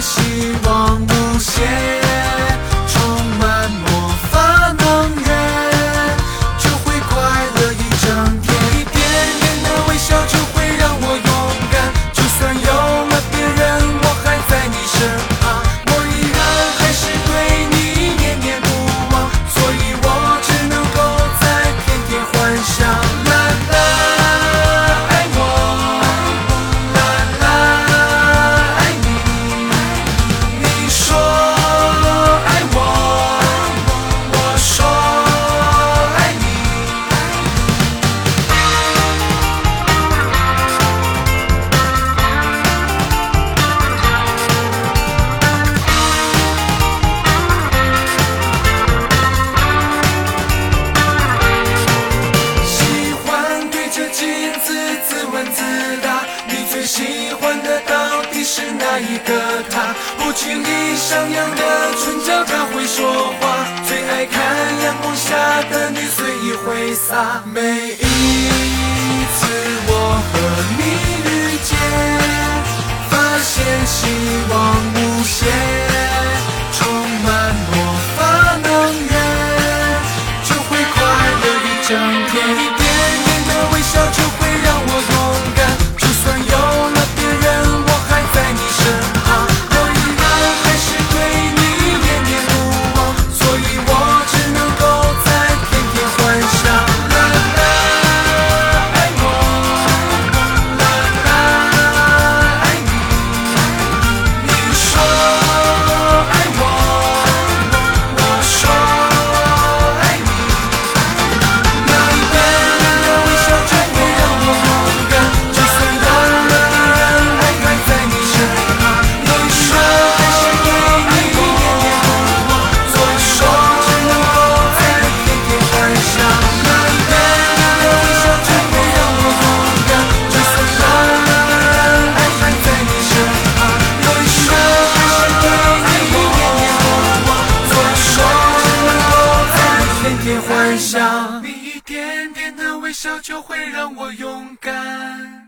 希望无限。喜欢的到底是哪一个他，不经意上扬的唇角他会说话，最爱看阳光下的你随意挥洒，每一次我和你遇见，发现希望。你一点点的微笑就会让我勇敢。